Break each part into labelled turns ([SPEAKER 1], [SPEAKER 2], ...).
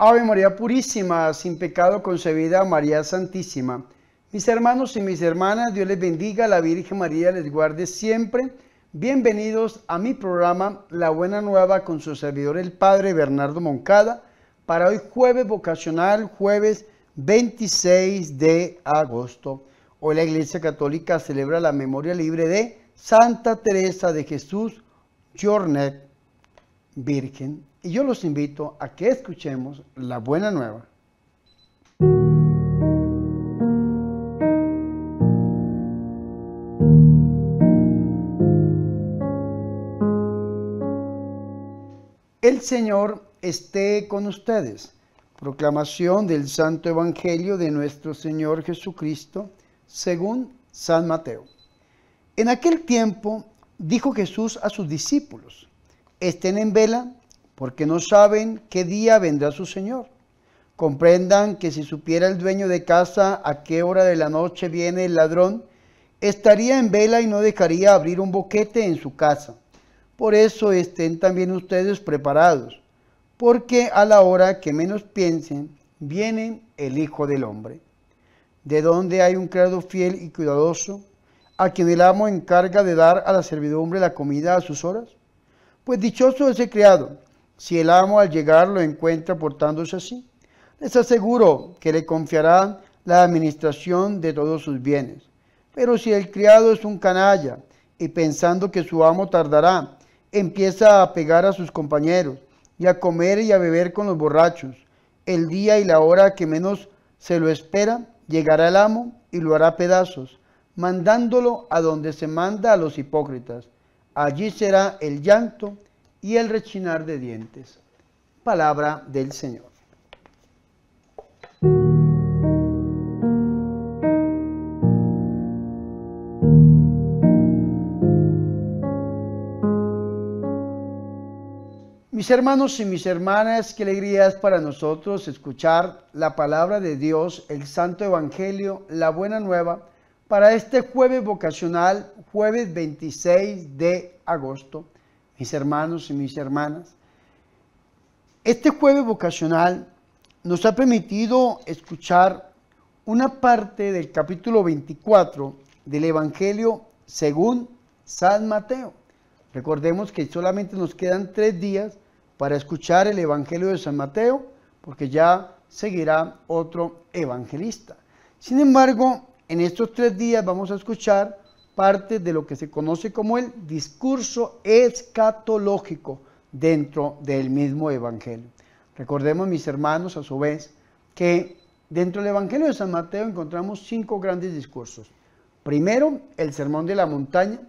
[SPEAKER 1] Ave María Purísima, sin pecado concebida, María Santísima. Mis hermanos y mis hermanas, Dios les bendiga, la Virgen María les guarde siempre. Bienvenidos a mi programa La Buena Nueva con su servidor el Padre Bernardo Moncada para hoy jueves vocacional, jueves 26 de agosto. Hoy la Iglesia Católica celebra la memoria libre de Santa Teresa de Jesús, Jornet, Virgen y yo los invito a que escuchemos la buena nueva. El Señor esté con ustedes. Proclamación del Santo Evangelio de nuestro Señor Jesucristo según San Mateo. En aquel tiempo dijo Jesús a sus discípulos, estén en vela porque no saben qué día vendrá su Señor. Comprendan que si supiera el dueño de casa a qué hora de la noche viene el ladrón, estaría en vela y no dejaría abrir un boquete en su casa. Por eso estén también ustedes preparados, porque a la hora que menos piensen, viene el Hijo del Hombre. De donde hay un criado fiel y cuidadoso, a quien el amo encarga de dar a la servidumbre la comida a sus horas. Pues dichoso ese criado si el amo al llegar lo encuentra portándose así. Les aseguro que le confiará la administración de todos sus bienes. Pero si el criado es un canalla y pensando que su amo tardará, empieza a pegar a sus compañeros y a comer y a beber con los borrachos, el día y la hora que menos se lo espera, llegará el amo y lo hará pedazos, mandándolo a donde se manda a los hipócritas. Allí será el llanto y el rechinar de dientes. Palabra del Señor. Mis hermanos y mis hermanas, qué alegría es para nosotros escuchar la palabra de Dios, el Santo Evangelio, la buena nueva, para este jueves vocacional, jueves 26 de agosto mis hermanos y mis hermanas. Este jueves vocacional nos ha permitido escuchar una parte del capítulo 24 del Evangelio según San Mateo. Recordemos que solamente nos quedan tres días para escuchar el Evangelio de San Mateo, porque ya seguirá otro evangelista. Sin embargo, en estos tres días vamos a escuchar parte de lo que se conoce como el discurso escatológico dentro del mismo Evangelio. Recordemos, mis hermanos, a su vez, que dentro del Evangelio de San Mateo encontramos cinco grandes discursos. Primero, el Sermón de la Montaña,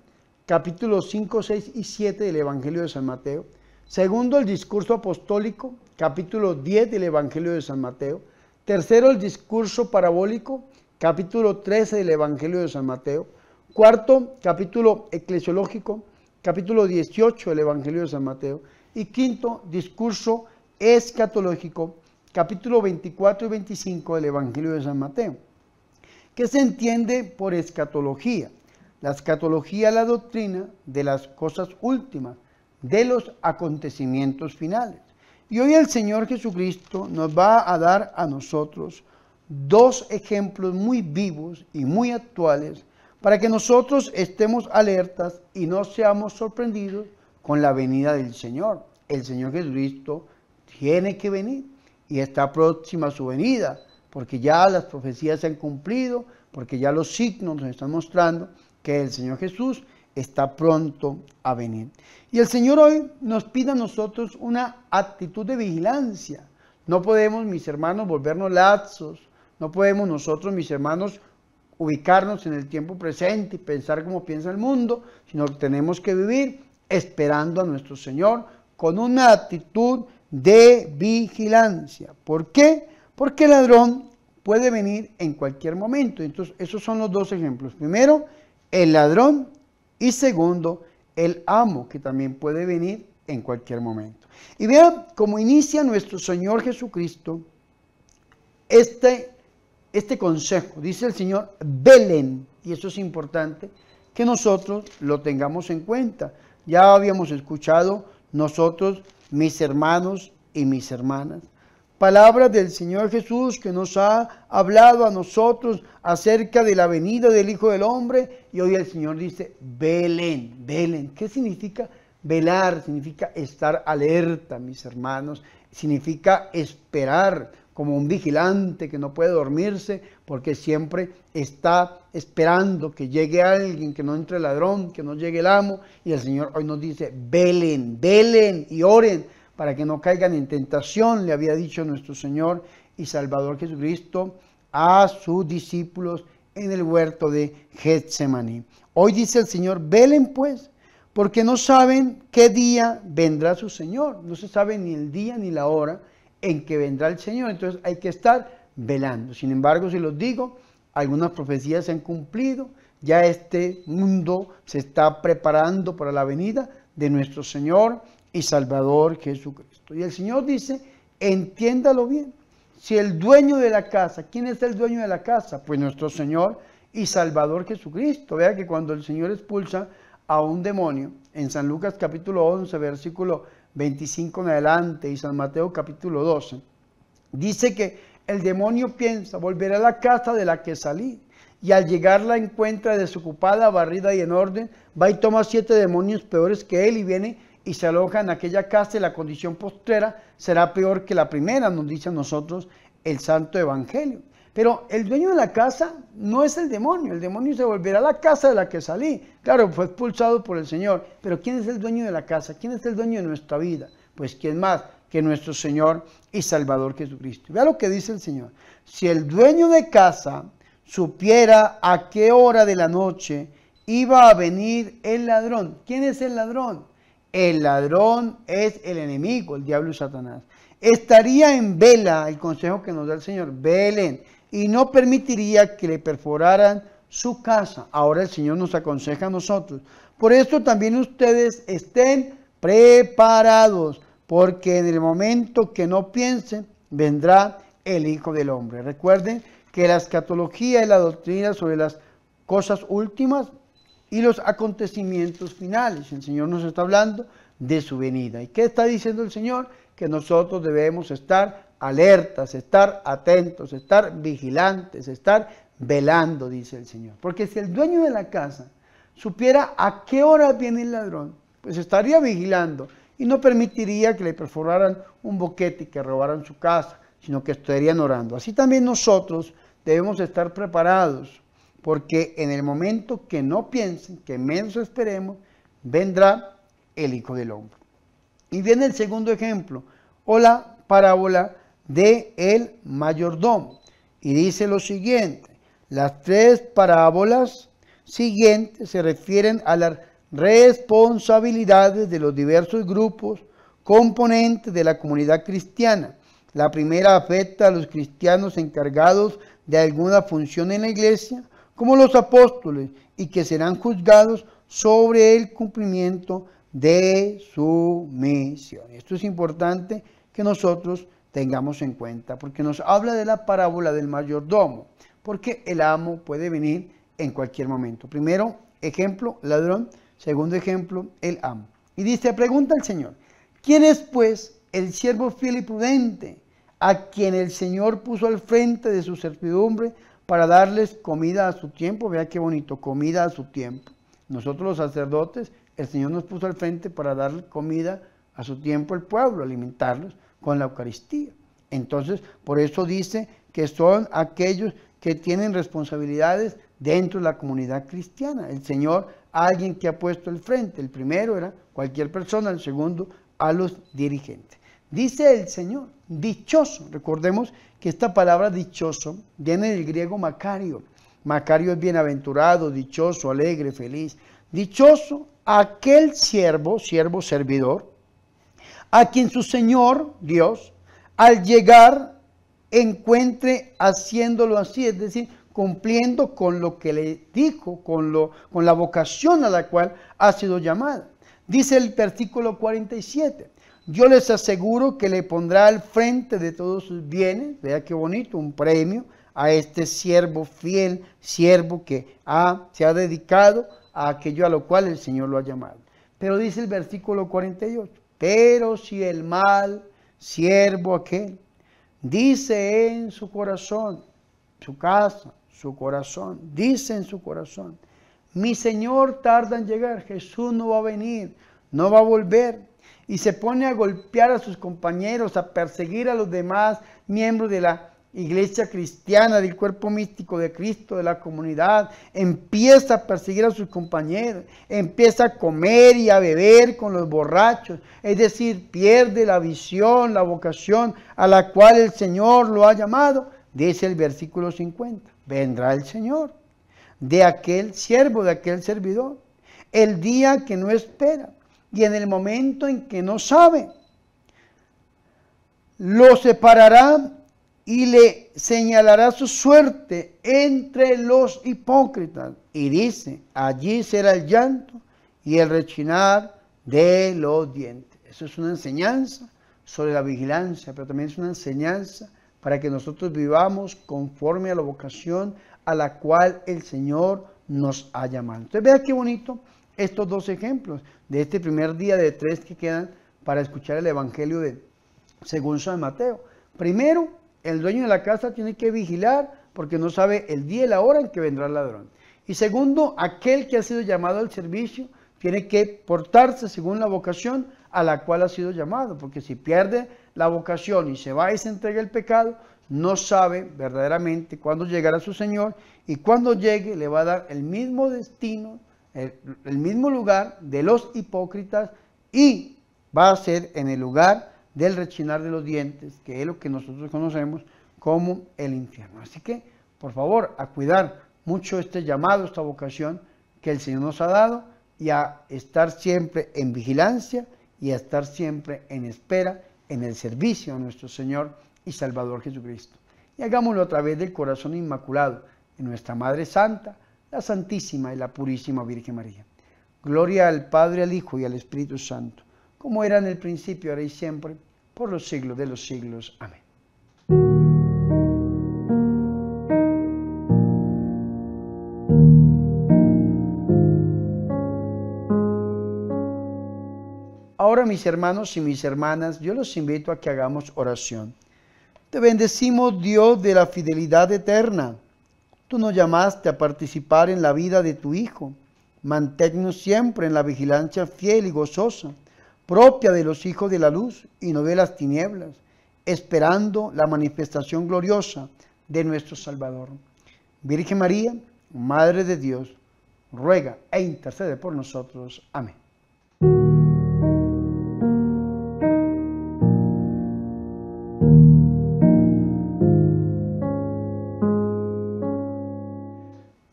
[SPEAKER 1] capítulos 5, 6 y 7 del Evangelio de San Mateo. Segundo, el discurso apostólico, capítulo 10 del Evangelio de San Mateo. Tercero, el discurso parabólico, capítulo 13 del Evangelio de San Mateo. Cuarto, capítulo eclesiológico, capítulo 18 del Evangelio de San Mateo. Y quinto, discurso escatológico, capítulo 24 y 25 del Evangelio de San Mateo. ¿Qué se entiende por escatología? La escatología es la doctrina de las cosas últimas, de los acontecimientos finales. Y hoy el Señor Jesucristo nos va a dar a nosotros dos ejemplos muy vivos y muy actuales para que nosotros estemos alertas y no seamos sorprendidos con la venida del Señor. El Señor Jesucristo tiene que venir y está próxima su venida, porque ya las profecías se han cumplido, porque ya los signos nos están mostrando que el Señor Jesús está pronto a venir. Y el Señor hoy nos pide a nosotros una actitud de vigilancia. No podemos, mis hermanos, volvernos lazos. No podemos nosotros, mis hermanos, ubicarnos en el tiempo presente y pensar como piensa el mundo, sino que tenemos que vivir esperando a nuestro Señor con una actitud de vigilancia. ¿Por qué? Porque el ladrón puede venir en cualquier momento. Entonces, esos son los dos ejemplos. Primero, el ladrón y segundo, el amo, que también puede venir en cualquier momento. Y vean cómo inicia nuestro Señor Jesucristo este este consejo. Dice el Señor, velen, y eso es importante, que nosotros lo tengamos en cuenta. Ya habíamos escuchado nosotros, mis hermanos y mis hermanas, palabras del Señor Jesús que nos ha hablado a nosotros acerca de la venida del Hijo del Hombre. Y hoy el Señor dice, velen, velen. ¿Qué significa velar? Significa estar alerta, mis hermanos. Significa esperar como un vigilante que no puede dormirse porque siempre está esperando que llegue alguien, que no entre el ladrón, que no llegue el amo. Y el Señor hoy nos dice, velen, velen y oren para que no caigan en tentación, le había dicho nuestro Señor y Salvador Jesucristo a sus discípulos en el huerto de Getsemaní. Hoy dice el Señor, velen pues, porque no saben qué día vendrá su Señor. No se sabe ni el día ni la hora en que vendrá el Señor. Entonces hay que estar velando. Sin embargo, si los digo, algunas profecías se han cumplido. Ya este mundo se está preparando para la venida de nuestro Señor y Salvador Jesucristo. Y el Señor dice, entiéndalo bien. Si el dueño de la casa, ¿quién es el dueño de la casa? Pues nuestro Señor y Salvador Jesucristo. Vea que cuando el Señor expulsa a un demonio, en San Lucas capítulo 11, versículo 25 en adelante y San Mateo capítulo 12, dice que el demonio piensa, volver a la casa de la que salí. Y al llegar la encuentra desocupada, barrida y en orden, va y toma siete demonios peores que él y viene y se aloja en aquella casa y la condición postrera será peor que la primera, nos dice a nosotros el Santo Evangelio. Pero el dueño de la casa no es el demonio, el demonio se volverá a la casa de la que salí. Claro, fue expulsado por el Señor, pero ¿quién es el dueño de la casa? ¿Quién es el dueño de nuestra vida? Pues ¿quién más que nuestro Señor y Salvador Jesucristo? Vea lo que dice el Señor. Si el dueño de casa supiera a qué hora de la noche iba a venir el ladrón, ¿quién es el ladrón? El ladrón es el enemigo, el diablo y Satanás. Estaría en vela el consejo que nos da el Señor, velen, y no permitiría que le perforaran su casa. Ahora el Señor nos aconseja a nosotros. Por esto también ustedes estén preparados, porque en el momento que no piensen, vendrá el Hijo del Hombre. Recuerden que la escatología es la doctrina sobre las cosas últimas y los acontecimientos finales. El Señor nos está hablando de su venida. ¿Y qué está diciendo el Señor? Que nosotros debemos estar alertas, estar atentos, estar vigilantes, estar velando, dice el Señor. Porque si el dueño de la casa supiera a qué hora viene el ladrón, pues estaría vigilando y no permitiría que le perforaran un boquete y que robaran su casa, sino que estarían orando. Así también nosotros debemos estar preparados porque en el momento que no piensen, que menos esperemos, vendrá el Hijo del Hombre. Y viene el segundo ejemplo, o la parábola de el mayordomo. Y dice lo siguiente, las tres parábolas siguientes se refieren a las responsabilidades de los diversos grupos componentes de la comunidad cristiana. La primera afecta a los cristianos encargados de alguna función en la iglesia, como los apóstoles, y que serán juzgados sobre el cumplimiento de su misión. Esto es importante que nosotros tengamos en cuenta, porque nos habla de la parábola del mayordomo, porque el amo puede venir en cualquier momento. Primero, ejemplo, ladrón. Segundo ejemplo, el amo. Y dice, pregunta el Señor, ¿quién es pues el siervo fiel y prudente a quien el Señor puso al frente de su servidumbre para darles comida a su tiempo. Vea qué bonito, comida a su tiempo. Nosotros los sacerdotes, el Señor nos puso al frente para darle comida a su tiempo al pueblo, alimentarlos con la Eucaristía. Entonces, por eso dice que son aquellos que tienen responsabilidades dentro de la comunidad cristiana. El Señor, alguien que ha puesto el frente. El primero era cualquier persona, el segundo a los dirigentes. Dice el Señor, dichoso. Recordemos que esta palabra dichoso viene del griego Macario. Macario es bienaventurado, dichoso, alegre, feliz. Dichoso aquel siervo, siervo servidor, a quien su Señor, Dios, al llegar encuentre haciéndolo así, es decir, cumpliendo con lo que le dijo, con, lo, con la vocación a la cual ha sido llamada. Dice el versículo 47, yo les aseguro que le pondrá al frente de todos sus bienes, vea qué bonito, un premio a este siervo fiel, siervo que ha, se ha dedicado a aquello a lo cual el Señor lo ha llamado. Pero dice el versículo 48, pero si el mal siervo aquel dice en su corazón, su casa, su corazón, dice en su corazón, mi Señor tarda en llegar, Jesús no va a venir, no va a volver. Y se pone a golpear a sus compañeros, a perseguir a los demás miembros de la iglesia cristiana, del cuerpo místico de Cristo, de la comunidad, empieza a perseguir a sus compañeros, empieza a comer y a beber con los borrachos, es decir, pierde la visión, la vocación a la cual el Señor lo ha llamado, dice el versículo 50, vendrá el Señor de aquel siervo, de aquel servidor, el día que no espera y en el momento en que no sabe, lo separará y le señalará su suerte entre los hipócritas. Y dice, allí será el llanto y el rechinar de los dientes. Eso es una enseñanza sobre la vigilancia, pero también es una enseñanza para que nosotros vivamos conforme a la vocación a la cual el Señor nos ha llamado. Entonces vea qué bonito estos dos ejemplos de este primer día de tres que quedan para escuchar el Evangelio de según San Mateo. Primero, el dueño de la casa tiene que vigilar porque no sabe el día y la hora en que vendrá el ladrón. Y segundo, aquel que ha sido llamado al servicio tiene que portarse según la vocación a la cual ha sido llamado, porque si pierde la vocación y se va y se entrega el pecado, no sabe verdaderamente cuándo llegará su Señor y cuando llegue le va a dar el mismo destino, el, el mismo lugar de los hipócritas y va a ser en el lugar del rechinar de los dientes, que es lo que nosotros conocemos como el infierno. Así que, por favor, a cuidar mucho este llamado, esta vocación que el Señor nos ha dado y a estar siempre en vigilancia y a estar siempre en espera, en el servicio a nuestro Señor y Salvador Jesucristo. Y hagámoslo a través del corazón inmaculado de nuestra Madre Santa, la Santísima y la Purísima Virgen María. Gloria al Padre, al Hijo y al Espíritu Santo, como era en el principio, ahora y siempre por los siglos de los siglos. Amén. Ahora mis hermanos y mis hermanas, yo los invito a que hagamos oración. Te bendecimos Dios de la fidelidad eterna. Tú nos llamaste a participar en la vida de tu Hijo. Manténnos siempre en la vigilancia fiel y gozosa propia de los hijos de la luz y no de las tinieblas, esperando la manifestación gloriosa de nuestro Salvador. Virgen María, Madre de Dios, ruega e intercede por nosotros. Amén.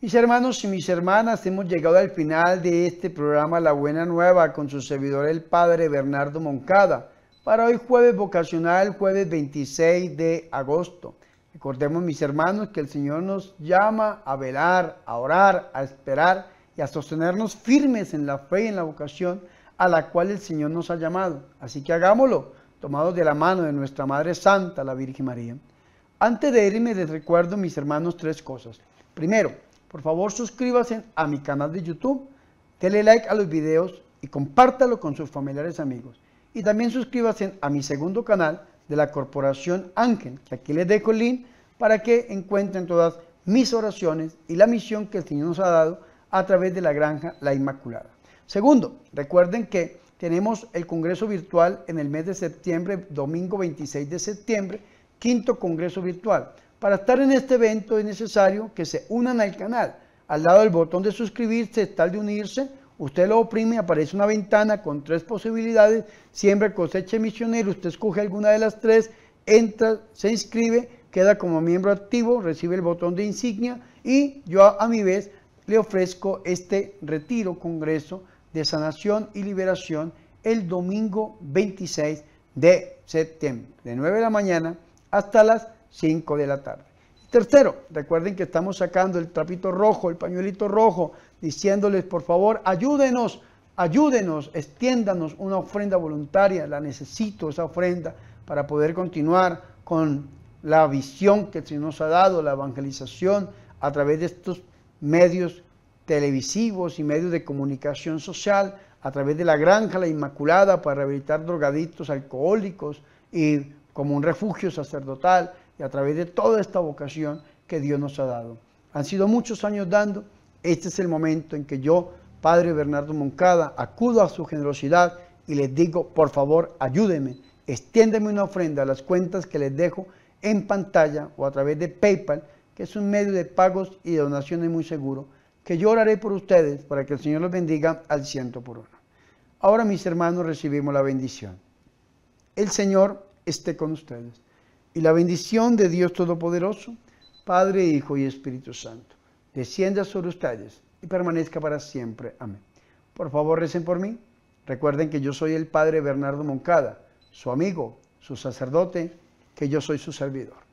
[SPEAKER 1] Mis hermanos y mis hermanas, hemos llegado al final de este programa La Buena Nueva con su servidor el Padre Bernardo Moncada. Para hoy jueves vocacional, jueves 26 de agosto. Recordemos mis hermanos que el Señor nos llama a velar, a orar, a esperar y a sostenernos firmes en la fe y en la vocación a la cual el Señor nos ha llamado. Así que hagámoslo, tomados de la mano de nuestra Madre Santa, la Virgen María. Antes de irme les recuerdo mis hermanos tres cosas. Primero, por favor suscríbase a mi canal de YouTube, dele like a los videos y compártalo con sus familiares amigos. Y también suscríbase a mi segundo canal de la Corporación Ángel, que aquí les dejo el link para que encuentren todas mis oraciones y la misión que el Señor nos ha dado a través de la granja La Inmaculada. Segundo, recuerden que tenemos el Congreso Virtual en el mes de septiembre, domingo 26 de septiembre, quinto Congreso Virtual. Para estar en este evento es necesario que se unan al canal. Al lado del botón de suscribirse está de unirse. Usted lo oprime aparece una ventana con tres posibilidades. Siempre cosecha misionero. Usted escoge alguna de las tres, entra, se inscribe, queda como miembro activo, recibe el botón de insignia y yo a mi vez le ofrezco este retiro, congreso de sanación y liberación el domingo 26 de septiembre, de 9 de la mañana hasta las 5 de la tarde. Tercero, recuerden que estamos sacando el trapito rojo, el pañuelito rojo, diciéndoles, por favor, ayúdenos, ayúdenos, extiéndanos una ofrenda voluntaria, la necesito esa ofrenda para poder continuar con la visión que Señor nos ha dado, la evangelización a través de estos medios televisivos y medios de comunicación social, a través de la granja La Inmaculada para rehabilitar drogadictos, alcohólicos y como un refugio sacerdotal y a través de toda esta vocación que Dios nos ha dado. Han sido muchos años dando, este es el momento en que yo, Padre Bernardo Moncada, acudo a su generosidad y les digo, por favor, ayúdenme, extiéndeme una ofrenda a las cuentas que les dejo en pantalla o a través de PayPal, que es un medio de pagos y donaciones muy seguro, que yo oraré por ustedes para que el Señor los bendiga al ciento por uno. Ahora mis hermanos recibimos la bendición. El Señor esté con ustedes. Y la bendición de Dios Todopoderoso, Padre, Hijo y Espíritu Santo, descienda sobre ustedes y permanezca para siempre. Amén. Por favor, recen por mí. Recuerden que yo soy el Padre Bernardo Moncada, su amigo, su sacerdote, que yo soy su servidor.